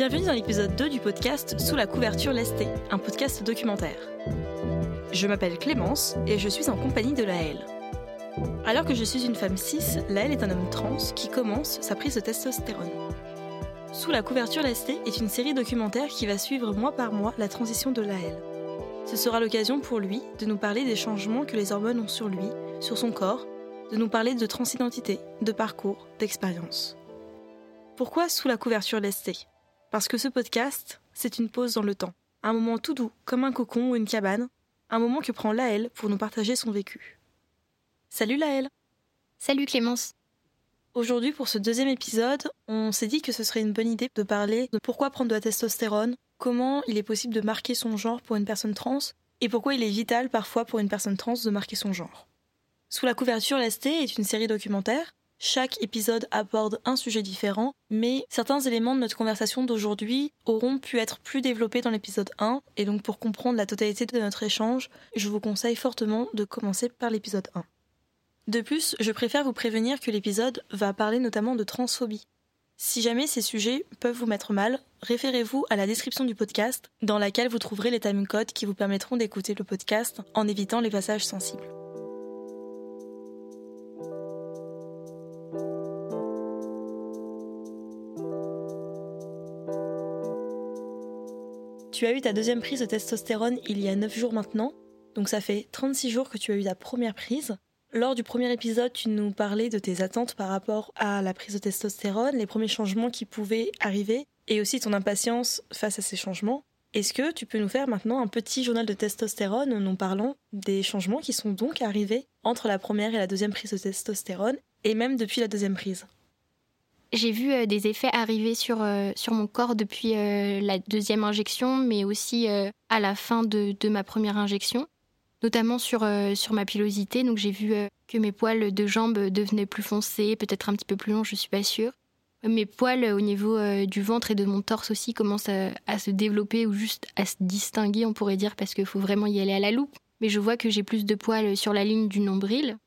Bienvenue dans l'épisode 2 du podcast Sous la couverture lestée, un podcast documentaire. Je m'appelle Clémence et je suis en compagnie de Laëlle. Alors que je suis une femme cis, Laëlle est un homme trans qui commence sa prise de testostérone. Sous la couverture lestée est une série documentaire qui va suivre mois par mois la transition de Laëlle. Ce sera l'occasion pour lui de nous parler des changements que les hormones ont sur lui, sur son corps, de nous parler de transidentité, de parcours, d'expérience. Pourquoi sous la couverture lestée? Parce que ce podcast, c'est une pause dans le temps, un moment tout doux, comme un cocon ou une cabane, un moment que prend Laëlle pour nous partager son vécu. Salut Laëlle Salut Clémence Aujourd'hui, pour ce deuxième épisode, on s'est dit que ce serait une bonne idée de parler de pourquoi prendre de la testostérone, comment il est possible de marquer son genre pour une personne trans, et pourquoi il est vital parfois pour une personne trans de marquer son genre. Sous la couverture lestée est une série documentaire. Chaque épisode aborde un sujet différent, mais certains éléments de notre conversation d'aujourd'hui auront pu être plus développés dans l'épisode 1, et donc pour comprendre la totalité de notre échange, je vous conseille fortement de commencer par l'épisode 1. De plus, je préfère vous prévenir que l'épisode va parler notamment de transphobie. Si jamais ces sujets peuvent vous mettre mal, référez-vous à la description du podcast, dans laquelle vous trouverez les timecodes qui vous permettront d'écouter le podcast en évitant les passages sensibles. Tu as eu ta deuxième prise de testostérone il y a 9 jours maintenant, donc ça fait 36 jours que tu as eu ta première prise. Lors du premier épisode, tu nous parlais de tes attentes par rapport à la prise de testostérone, les premiers changements qui pouvaient arriver, et aussi ton impatience face à ces changements. Est-ce que tu peux nous faire maintenant un petit journal de testostérone en nous parlant des changements qui sont donc arrivés entre la première et la deuxième prise de testostérone, et même depuis la deuxième prise? J'ai vu euh, des effets arriver sur, euh, sur mon corps depuis euh, la deuxième injection, mais aussi à la fin de, de, ma première injection, notamment sur, sur ma pilosité. Donc j'ai vu que mes poils de jambes devenaient plus foncés, peut-être un petit peu plus longs, je suis pas sûre. Mes poils au niveau du ventre et de mon torse aussi commencent à, à, se développer ou juste à se distinguer, on pourrait dire, parce qu'il faut vraiment y aller à la loupe. Mais je vois que j'ai plus de poils sur la ligne du nombril,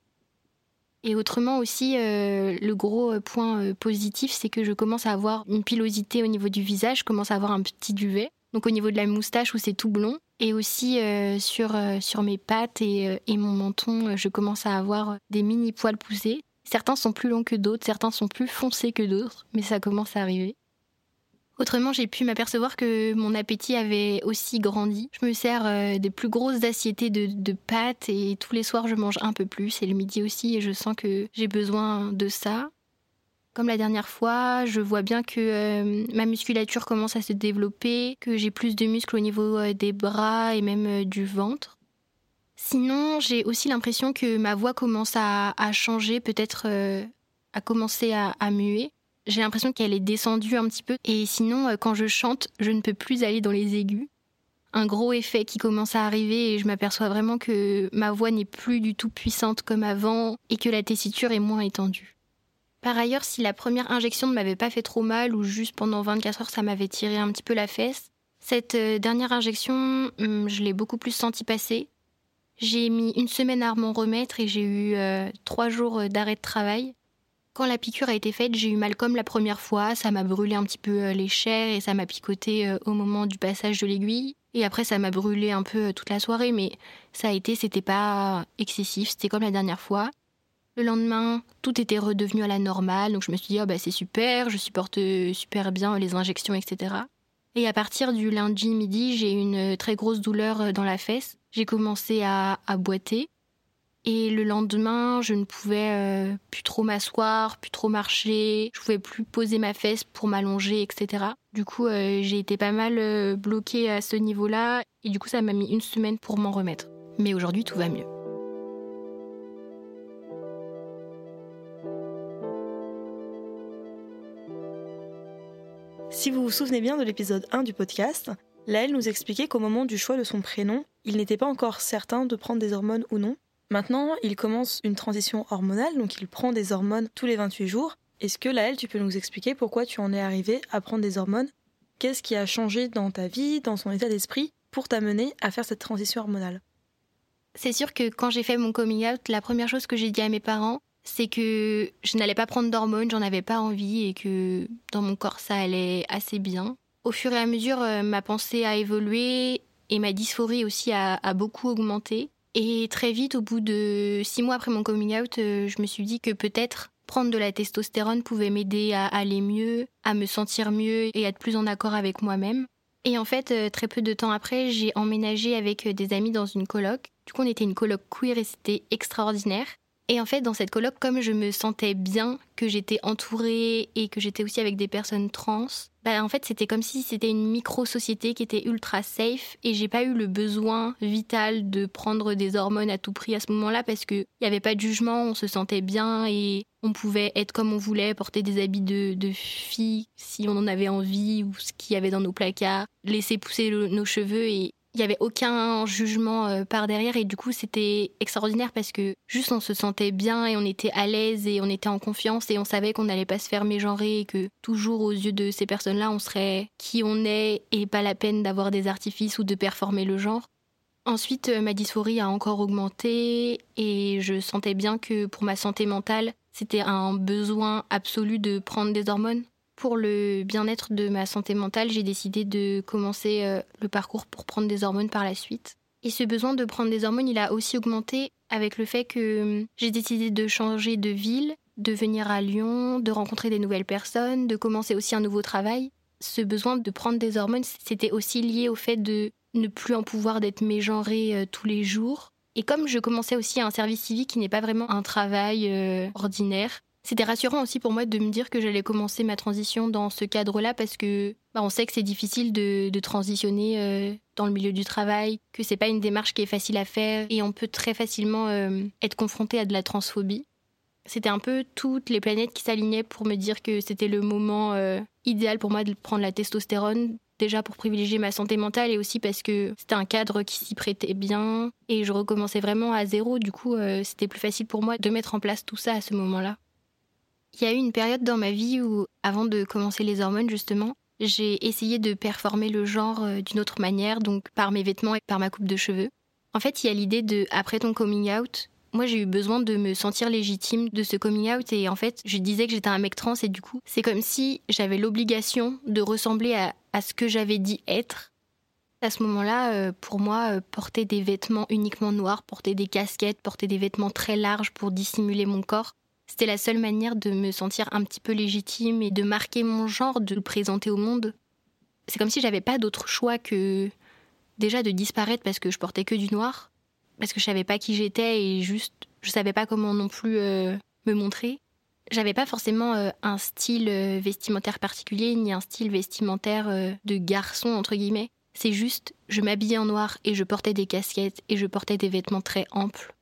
et autrement aussi, euh, le gros euh, point euh, positif, c'est que je commence à avoir une pilosité au niveau du visage, je commence à avoir un petit duvet. Donc au niveau de la moustache où c'est tout blond. Et aussi sur, sur mes pattes et, et mon menton, je commence à avoir des mini poils poussés. Certains sont plus longs que d'autres, certains sont plus foncés que d'autres, mais ça commence à arriver. Autrement, j'ai pu m'apercevoir que mon appétit avait aussi grandi. Je me sers euh, des plus grosses assiettées de, pâtes et tous les soirs je mange un peu plus et le midi aussi et je sens que j'ai besoin de ça. Comme la dernière fois, je vois bien que euh, ma musculature commence à se développer, que j'ai plus de muscles au niveau euh, des bras et même du ventre. Sinon, j'ai aussi l'impression que ma voix commence à, changer, peut-être à commencer à muer j'ai l'impression qu'elle est descendue un petit peu. Et sinon, euh, quand je chante, je ne peux plus aller dans les aigus. Un gros effet qui commence à arriver et je m'aperçois vraiment que ma voix n'est plus du tout puissante comme avant et que la tessiture est moins étendue. Par ailleurs, si la première injection ne m'avait pas fait trop mal ou juste pendant 24 heures ça m'avait tiré un petit peu la fesse, cette euh, dernière injection, hum, je l'ai beaucoup plus senti passer. J'ai mis une semaine à m'en remettre et j'ai eu euh, trois jours d'arrêt de travail. Quand la piqûre a été faite, j'ai eu mal comme la première fois, ça m'a brûlé un petit peu euh, les chairs et ça m'a picoté euh, au moment du passage de l'aiguille. Et après, ça m'a brûlé un peu euh, toute la soirée, mais ça a été, c'était pas excessif, c'était comme la dernière fois. Le lendemain, tout était redevenu à la normale, donc je me suis dit, oh bah c'est super, je supporte super bien les injections, etc. Et à partir du lundi midi, j'ai eu une très grosse douleur dans la fesse. J'ai commencé à, à boiter. Et le lendemain, je ne pouvais euh, plus trop m'asseoir, plus trop marcher, je pouvais plus poser ma fesse pour m'allonger, etc. Du coup, euh, j'ai été pas mal euh, bloquée à ce niveau-là, et du coup, ça m'a mis une semaine pour m'en remettre. Mais aujourd'hui, tout va mieux. Si vous vous souvenez bien de l'épisode 1 du podcast, Laëlle nous expliquait qu'au moment du choix de son prénom, il n'était pas encore certain de prendre des hormones ou non, Maintenant, il commence une transition hormonale, donc il prend des hormones tous les 28 jours. Est-ce que Laëlle, tu peux nous expliquer pourquoi tu en es arrivé à prendre des hormones? Qu'est-ce qui a changé dans ta vie, dans ton état d'esprit, pour t'amener à faire cette transition hormonale? C'est sûr que quand j'ai fait mon coming out, la première chose que j'ai dit à mes parents, c'est que je n'allais pas prendre d'hormones, j'en avais pas envie et que dans mon corps ça allait assez bien. Au fur et à mesure, ma pensée a évolué et ma dysphorie aussi a beaucoup augmenté. Et très vite, au bout de six mois après mon coming out, je me suis dit que peut-être prendre de la testostérone pouvait m'aider à aller mieux, à me sentir mieux et à être plus en accord avec moi-même. Et en fait, euh, très peu de temps après, j'ai emménagé avec euh, des amis dans une coloc. Du coup, on était une coloc queer et c'était extraordinaire. Et en fait, dans cette coloc, comme je me sentais bien, que j'étais entourée et que j'étais aussi avec des personnes trans, bah en fait, c'était comme si c'était une micro-société qui était ultra safe et j'ai pas eu le besoin vital de prendre des hormones à tout prix à ce moment-là parce qu'il n'y avait pas de jugement, on se sentait bien et on pouvait être comme on voulait, porter des habits de, de filles si on en avait envie ou ce qu'il y avait dans nos placards, laisser pousser nos cheveux et il n'y avait aucun jugement euh, par derrière et du coup c'était extraordinaire parce que juste on se sentait bien et on était à l'aise et on était en confiance et on savait qu'on n'allait pas se faire mégenrer et que toujours aux yeux de ces personnes-là on serait qui on est et pas la peine d'avoir des artifices ou de performer le genre. Ensuite euh, ma dysphorie a encore augmenté et je sentais bien que pour ma santé mentale c'était un besoin absolu de prendre des hormones pour le bien-être de ma santé mentale, j'ai décidé de commencer euh, le parcours pour prendre des hormones par la suite. Et ce besoin de prendre des hormones, il a aussi augmenté avec le fait que hum, j'ai décidé de changer de ville, de venir à Lyon, de rencontrer des nouvelles personnes, de commencer aussi un nouveau travail. Ce besoin de prendre des hormones, c'était aussi lié au fait de ne plus en pouvoir d'être mégenrée euh, tous les jours. Et comme je commençais aussi un service civique qui n'est pas vraiment un travail euh, ordinaire, c'était rassurant aussi pour moi de me dire que j'allais commencer ma transition dans ce cadre-là parce que bah, on sait que c'est difficile de, transitionner euh, dans le milieu du travail, que c'est pas une démarche qui est facile à faire et on peut très facilement euh, être confronté à de la transphobie. C'était un peu toutes les planètes qui s'alignaient pour me dire que c'était le moment euh, idéal pour moi de prendre la testostérone, déjà pour privilégier ma santé mentale et aussi parce que c'était un cadre qui s'y prêtait bien et je recommençais vraiment à zéro. Du coup, c'était plus facile pour moi de mettre en place tout ça à ce moment-là. Il y a eu une période dans ma vie où, avant de commencer les hormones justement, j'ai essayé de performer le genre euh, d'une autre manière, donc par mes vêtements et par ma coupe de cheveux. En fait, il y a l'idée de, après ton coming out, moi j'ai eu besoin de me sentir légitime de ce coming out et en fait je disais que j'étais un mec trans et du coup c'est comme si j'avais l'obligation de ressembler à, ce que j'avais dit être. À ce moment-là, euh, pour moi, euh, porter des vêtements uniquement noirs, porter des casquettes, porter des vêtements très larges pour dissimuler mon corps, c'était la seule manière de me sentir un petit peu légitime et de marquer mon genre, de le présenter au monde. C'est comme si j'avais pas d'autre choix que déjà de disparaître parce que je portais que du noir, parce que je savais pas qui j'étais et juste je savais pas comment non plus euh, me montrer. J'avais pas forcément euh, un style euh, vestimentaire particulier ni un style vestimentaire de garçon entre guillemets. C'est juste je m'habillais en noir et je portais des casquettes et je portais des vêtements très amples.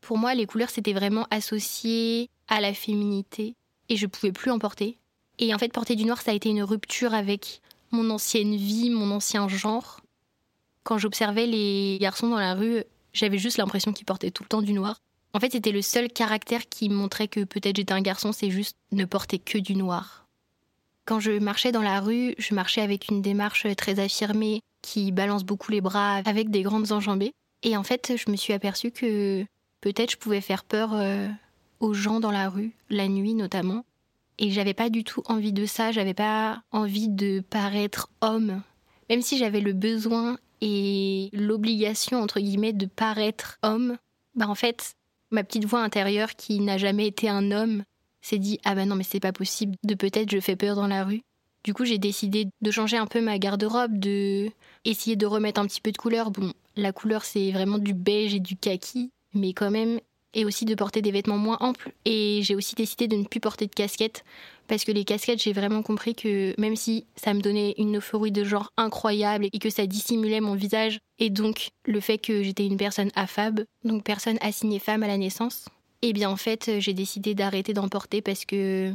Pour moi, les couleurs c'était vraiment associé à la féminité et je pouvais plus en porter. Et en fait, porter du noir, ça a été une rupture avec mon ancienne vie, mon ancien genre. Quand j'observais les garçons dans la rue, j'avais juste l'impression qu'ils portaient tout le temps du noir. En fait, c'était le seul caractère qui montrait que peut-être j'étais un garçon, c'est juste ne porter que du noir. Quand je marchais dans la rue, je marchais avec une démarche très affirmée qui balance beaucoup les bras avec des grandes enjambées. Et en fait, je me suis aperçue que peut-être je pouvais faire peur euh, aux gens dans la rue, la nuit notamment. Et j'avais pas du tout envie de ça, j'avais pas envie de paraître homme. Même si j'avais le besoin et l'obligation, entre guillemets, de paraître homme, bah en fait, ma petite voix intérieure qui n'a jamais été un homme s'est dit Ah bah non, mais c'est pas possible, de peut-être je fais peur dans la rue. Du coup, j'ai décidé de changer un peu ma garde-robe, de essayer de remettre un petit peu de couleur. Bon, la couleur c'est vraiment du beige et du kaki, mais quand même et aussi de porter des vêtements moins amples. Et j'ai aussi décidé de ne plus porter de casquettes parce que les casquettes, j'ai vraiment compris que même si ça me donnait une euphorie de genre incroyable et que ça dissimulait mon visage et donc le fait que j'étais une personne affable, donc personne assignée femme à la naissance, eh bien en fait, j'ai décidé d'arrêter d'en porter parce que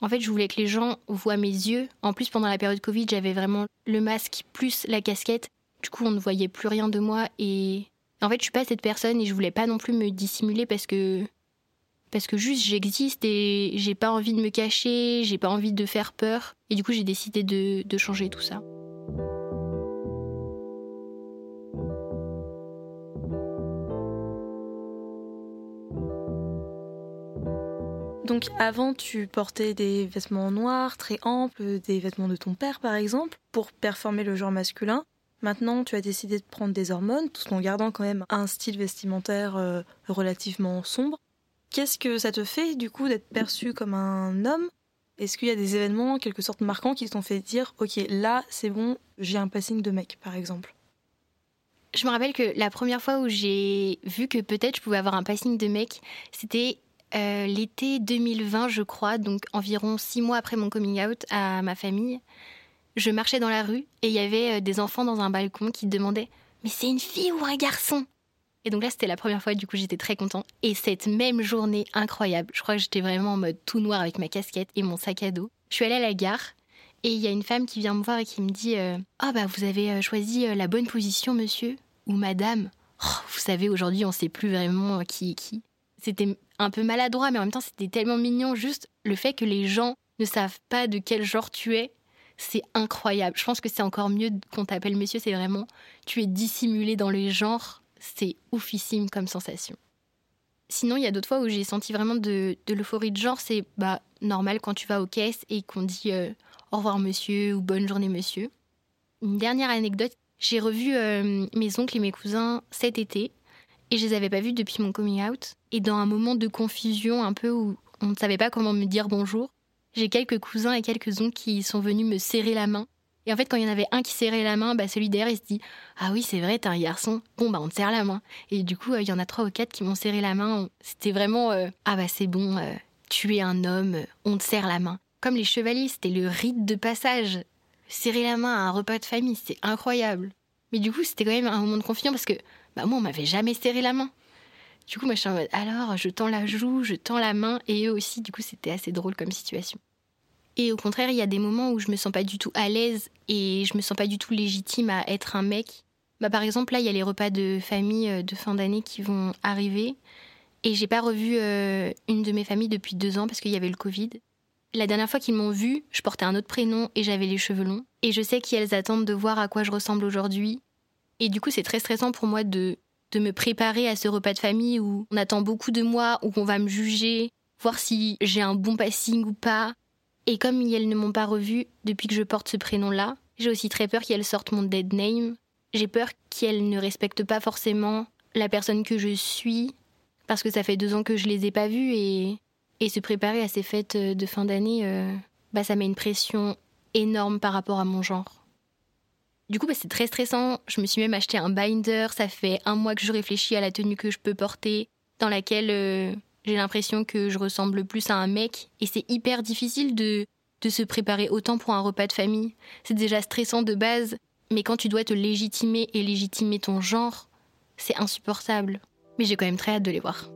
en fait, je voulais que les gens voient mes yeux. En plus, pendant la période Covid, j'avais vraiment le masque plus la casquette. Du coup, on ne voyait plus rien de moi et en fait, je suis pas cette personne et je voulais pas non plus me dissimuler parce que parce que juste j'existe et j'ai pas envie de me cacher, j'ai pas envie de faire peur et du coup j'ai décidé de, de changer tout ça. Donc avant, tu portais des vêtements noirs, très amples, des vêtements de ton père par exemple, pour performer le genre masculin. Maintenant, tu as décidé de prendre des hormones, tout en gardant quand même un style vestimentaire euh, relativement sombre. Qu'est-ce que ça te fait du coup d'être perçu comme un homme? Est-ce qu'il y a des événements en quelque sorte marquants qui t'ont fait dire ok là c'est bon j'ai un passing de mec par exemple? Je me rappelle que la première fois où j'ai vu que peut-être je pouvais avoir un passing de mec, c'était euh, l'été 2020 je crois, donc environ six mois après mon coming out à ma famille je marchais dans la rue et il y avait euh, des enfants dans un balcon qui demandaient Mais c'est une fille ou un garçon? Et donc là, c'était la première fois, du coup, j'étais très content. Et cette même journée incroyable, je crois que j'étais vraiment en mode tout noir avec ma casquette et mon sac à dos. Je suis allée à la gare et il y a une femme qui vient me voir et qui me dit euh, Ah, bah, vous avez euh, choisi la bonne position, monsieur ou madame? Oh, vous savez, aujourd'hui, on sait plus vraiment qui est qui. C'était un peu maladroit, mais en même temps, c'était tellement mignon. Juste le fait que les gens ne savent pas de quel genre tu es c'est incroyable. Je pense que c'est encore mieux qu'on t'appelle monsieur, c'est vraiment, tu es dissimulé dans le genre, c'est oufissime comme sensation. Sinon, il y a d'autres fois où j'ai senti vraiment de, l'euphorie de genre, c'est bah, normal quand tu vas aux caisses et qu'on dit euh, au revoir monsieur ou bonne journée monsieur. Une dernière anecdote, j'ai revu euh, mes oncles et mes cousins cet été et je les avais pas vus depuis mon coming out. Et dans un moment de confusion un peu où on ne savait pas comment me dire bonjour, j'ai quelques cousins et quelques oncles qui sont venus me serrer la main. Et en fait, quand il y en avait un qui serrait la main, bah celui derrière, il se dit Ah oui, c'est vrai, t'es un garçon. Bon, bah on te serre la main. Et du coup, euh, il y en a trois ou quatre qui m'ont serré la main. C'était vraiment euh, Ah bah c'est bon, euh, tu es un homme, on te serre la main. Comme les chevaliers, c'était le rite de passage. Serrer la main à un repas de famille, c'était incroyable. Mais du coup, c'était quand même un moment de confiance parce que bah moi, on m'avait jamais serré la main. Du coup, moi, je suis en mode, alors, je tends la joue, je tends la main, et eux aussi, du coup, c'était assez drôle comme situation. Et au contraire, il y a des moments où je me sens pas du tout à l'aise et je me sens pas du tout légitime à être un mec. Bah, par exemple, là, il y a les repas de famille euh, de fin d'année qui vont arriver. Et j'ai pas revu euh, une de mes familles depuis deux ans parce qu'il y avait le Covid. La dernière fois qu'ils m'ont vue, je portais un autre prénom et j'avais les cheveux longs. Et je sais qu'elles attendent de voir à quoi je ressemble aujourd'hui. Et du coup, c'est très stressant pour moi de de me préparer à ce repas de famille où on attend beaucoup de moi, où on va me juger, voir si j'ai un bon passing ou pas. Et comme elles ne m'ont pas revu depuis que je porte ce prénom-là, j'ai aussi très peur qu'elles sortent mon dead name. J'ai peur qu'elles ne respectent pas forcément la personne que je suis, parce que ça fait deux ans que je les ai pas vues et, et se préparer à ces fêtes de fin d'année, euh, bah ça met une pression énorme par rapport à mon genre. Du coup, bah, c'est très stressant. Je me suis même acheté un binder. Ça fait un mois que je réfléchis à la tenue que je peux porter, dans laquelle euh, j'ai l'impression que je ressemble plus à un mec. Et c'est hyper difficile de, de se préparer autant pour un repas de famille. C'est déjà stressant de base, mais quand tu dois te légitimer et légitimer ton genre, c'est insupportable. Mais j'ai quand même très hâte de les voir.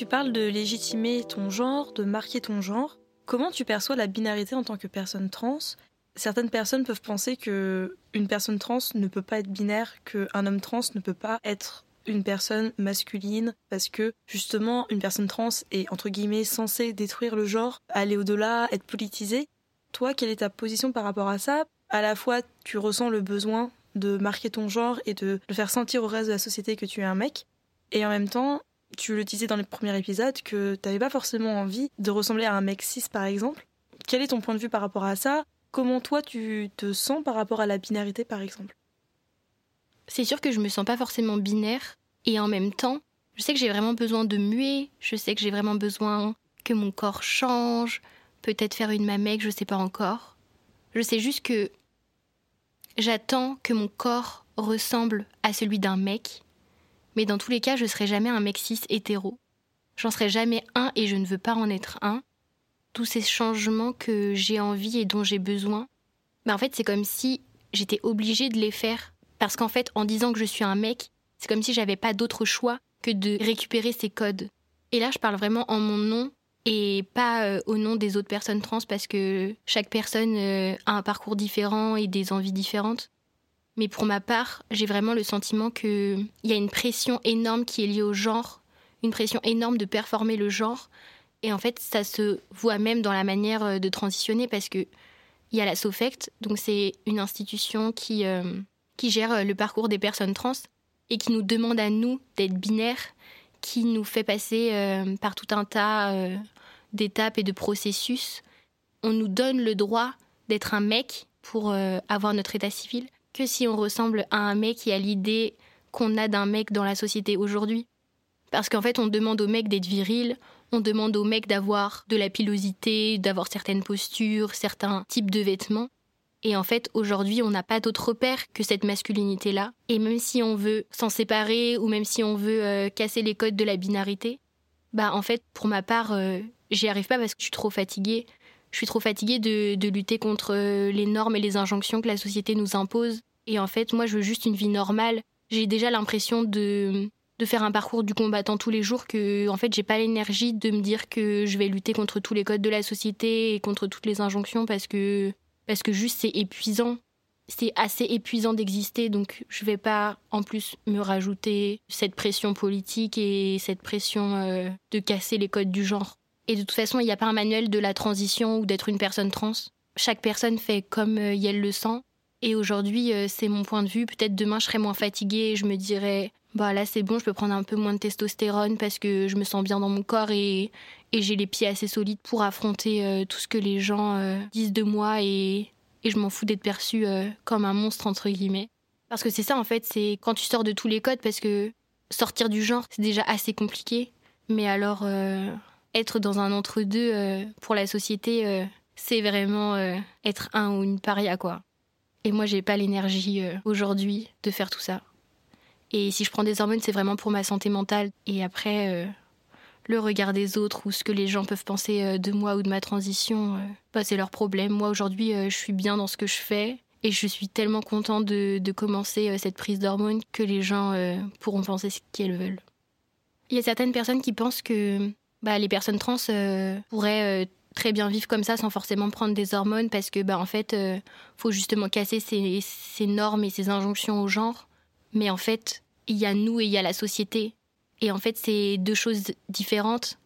Tu parles de légitimer ton genre, de marquer ton genre. Comment tu perçois la binarité en tant que personne trans? Certaines personnes peuvent penser que une personne trans ne peut pas être binaire, qu'un homme trans ne peut pas être une personne masculine parce que justement une personne trans est entre guillemets censée détruire le genre, aller au-delà, être politisée. Toi, quelle est ta position par rapport à ça? À la fois, tu ressens le besoin de marquer ton genre et de le faire sentir au reste de la société que tu es un mec, et en même temps, tu le disais dans les premiers épisodes que tu n'avais pas forcément envie de ressembler à un mec cis par exemple. Quel est ton point de vue par rapport à ça? Comment toi tu te sens par rapport à la binarité par exemple? C'est sûr que je me sens pas forcément binaire et en même temps, je sais que j'ai vraiment besoin de muer, je sais que j'ai vraiment besoin que mon corps change, peut-être faire une mamec, je sais pas encore. Je sais juste que j'attends que mon corps ressemble à celui d'un mec mais dans tous les cas, je serai jamais un mec cis hétéro. J'en serai jamais un et je ne veux pas en être un. Tous ces changements que j'ai envie et dont j'ai besoin, mais en fait, c'est comme si j'étais obligée de les faire. Parce qu'en fait, en disant que je suis un mec, c'est comme si j'avais pas d'autre choix que de récupérer ces codes. Et là, je parle vraiment en mon nom et pas euh, au nom des autres personnes trans parce que chaque personne euh, a un parcours différent et des envies différentes. Mais pour ma part, j'ai vraiment le sentiment qu'il y a une pression énorme qui est liée au genre, une pression énorme de performer le genre. Et en fait, ça se voit même dans la manière euh, de transitionner parce que il y a la SOFECT, donc c'est une institution qui, euh, qui gère le parcours des personnes trans et qui nous demande à nous d'être binaires, qui nous fait passer par tout un tas d'étapes et de processus. On nous donne le droit d'être un mec pour avoir notre état civil que si on ressemble à un mec qui a l'idée qu'on a d'un mec dans la société aujourd'hui. Parce qu'en fait, on demande au mec d'être viril, on demande au mec d'avoir de la pilosité, d'avoir certaines postures, certains types de vêtements. Et en fait, aujourd'hui, on n'a pas d'autre repère que cette masculinité-là. Et même si on veut s'en séparer ou même si on veut euh, casser les codes de la binarité, bah en fait, pour ma part, euh, j'y arrive pas parce que je suis trop fatiguée. Je suis trop fatiguée de, de lutter contre euh, les normes et les injonctions que la société nous impose. Et en fait, moi, je veux juste une vie normale. J'ai déjà l'impression de de faire un parcours du combattant tous les jours que en fait j'ai pas l'énergie de me dire que je vais lutter contre tous les codes de la société et contre toutes les injonctions parce que parce que juste c'est épuisant c'est assez épuisant d'exister donc je vais pas en plus me rajouter cette pression politique et cette pression euh, de casser les codes du genre et de toute façon il n'y a pas un manuel de la transition ou d'être une personne trans. Chaque personne fait comme euh, elle le sent. Et aujourd'hui euh, c'est mon point de vue. Peut-être demain je serai moins fatiguée et je me dirais bah là c'est bon, je peux prendre un peu moins de testostérone parce que je me sens bien dans mon corps et, et j'ai les pieds assez solides pour affronter euh, tout ce que les gens disent de moi et, et je m'en fous d'être perçue comme un monstre entre guillemets. Parce que c'est ça en fait, c'est quand tu sors de tous les codes parce que sortir du genre c'est déjà assez compliqué, mais alors être dans un entre-deux pour la société c'est vraiment être un ou une paria quoi. Et moi j'ai pas l'énergie aujourd'hui de faire tout ça. Et si je prends des hormones, c'est vraiment pour ma santé mentale. Et après, euh, le regard des autres ou ce que les gens peuvent penser euh, de moi ou de ma transition, euh, bah, c'est leur problème. Moi, aujourd'hui, je suis bien dans ce que je fais. Et je suis tellement contente de, de commencer cette prise d'hormones que les gens pourront penser ce qu'elles veulent. Il y a certaines personnes qui pensent que bah, les personnes trans pourraient très bien vivre comme ça sans forcément prendre des hormones parce que bah en fait faut justement casser ces, ces normes et ces injonctions au genre mais en fait, il y a nous et il y a la société. Et en fait, c'est deux choses différentes.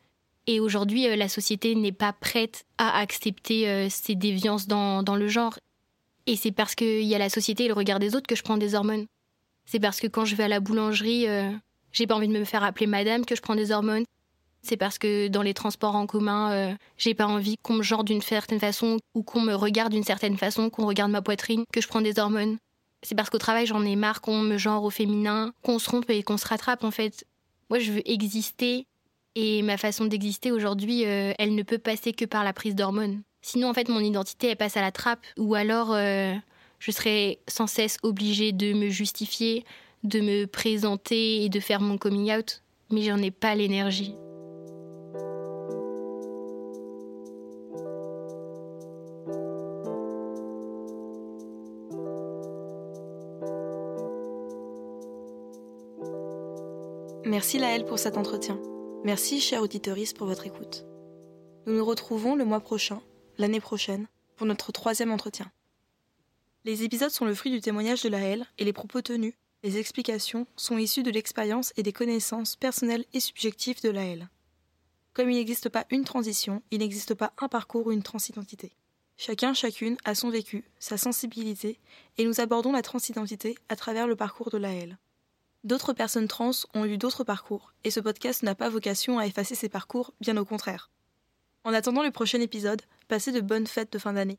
Et aujourd'hui, euh, la société n'est pas prête à accepter euh, ces déviances dans, dans le genre. Et c'est parce qu'il y a la société et le regard des autres que je prends des hormones. C'est parce que quand je vais à la boulangerie, euh, j'ai pas envie de me faire appeler madame que je prends des hormones. C'est parce que dans les transports en commun, j'ai pas envie qu'on me genre d'une certaine façon ou qu'on me regarde d'une certaine façon, qu'on regarde ma poitrine, que je prends des hormones. C'est parce qu'au travail, j'en ai marre qu'on me genre au féminin, qu'on se rompe et qu'on se rattrape en fait. Moi, je veux exister et ma façon d'exister aujourd'hui, euh, elle ne peut passer que par la prise d'hormones. Sinon, en fait, mon identité, elle passe à la trappe ou alors euh, je serais sans cesse obligée de me justifier, de me présenter et de faire mon coming out. Mais j'en ai pas l'énergie. Merci Laëlle pour cet entretien. Merci, chère auditeurice, pour votre écoute. Nous nous retrouvons le mois prochain, l'année prochaine, pour notre troisième entretien. Les épisodes sont le fruit du témoignage de Laëlle et les propos tenus, les explications sont issus de l'expérience et des connaissances personnelles et subjectives de Laëlle. Comme il n'existe pas une transition, il n'existe pas un parcours ou une transidentité. Chacun, chacune a son vécu, sa sensibilité, et nous abordons la transidentité à travers le parcours de Laëlle. D'autres personnes trans ont eu d'autres parcours, et ce podcast n'a pas vocation à effacer ces parcours, bien au contraire. En attendant le prochain épisode, passez de bonnes fêtes de fin d'année.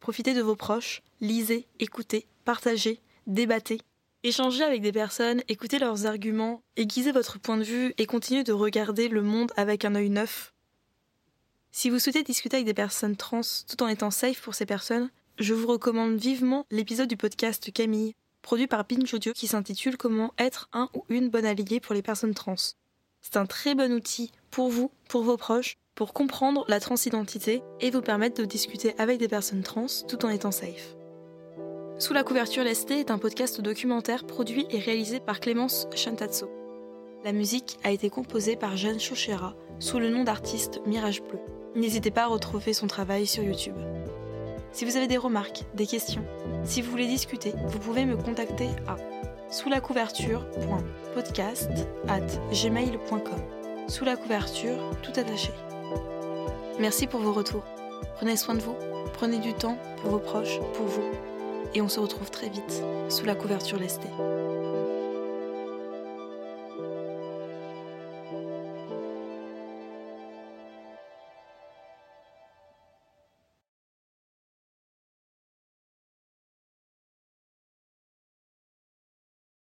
Profitez de vos proches, lisez, écoutez, partagez, débattez. Échangez avec des personnes, écoutez leurs arguments, aiguisez votre point de vue et continuez de regarder le monde avec un œil neuf. Si vous souhaitez discuter avec des personnes trans tout en étant safe pour ces personnes, je vous recommande vivement l'épisode du podcast Camille produit par Binge Audio qui s'intitule Comment être un ou une bonne alliée pour les personnes trans. C'est un très bon outil pour vous, pour vos proches, pour comprendre la transidentité et vous permettre de discuter avec des personnes trans tout en étant safe. Sous la couverture lesté est un podcast documentaire produit et réalisé par Clémence Chantazzo. La musique a été composée par Jeanne Chauchera sous le nom d'artiste Mirage Bleu. N'hésitez pas à retrouver son travail sur YouTube. Si vous avez des remarques, des questions, si vous voulez discuter, vous pouvez me contacter à sous la couverture.podcast at gmail.com. Sous la couverture, tout attaché. Merci pour vos retours. Prenez soin de vous, prenez du temps pour vos proches, pour vous. et on se retrouve très vite sous la couverture lestée.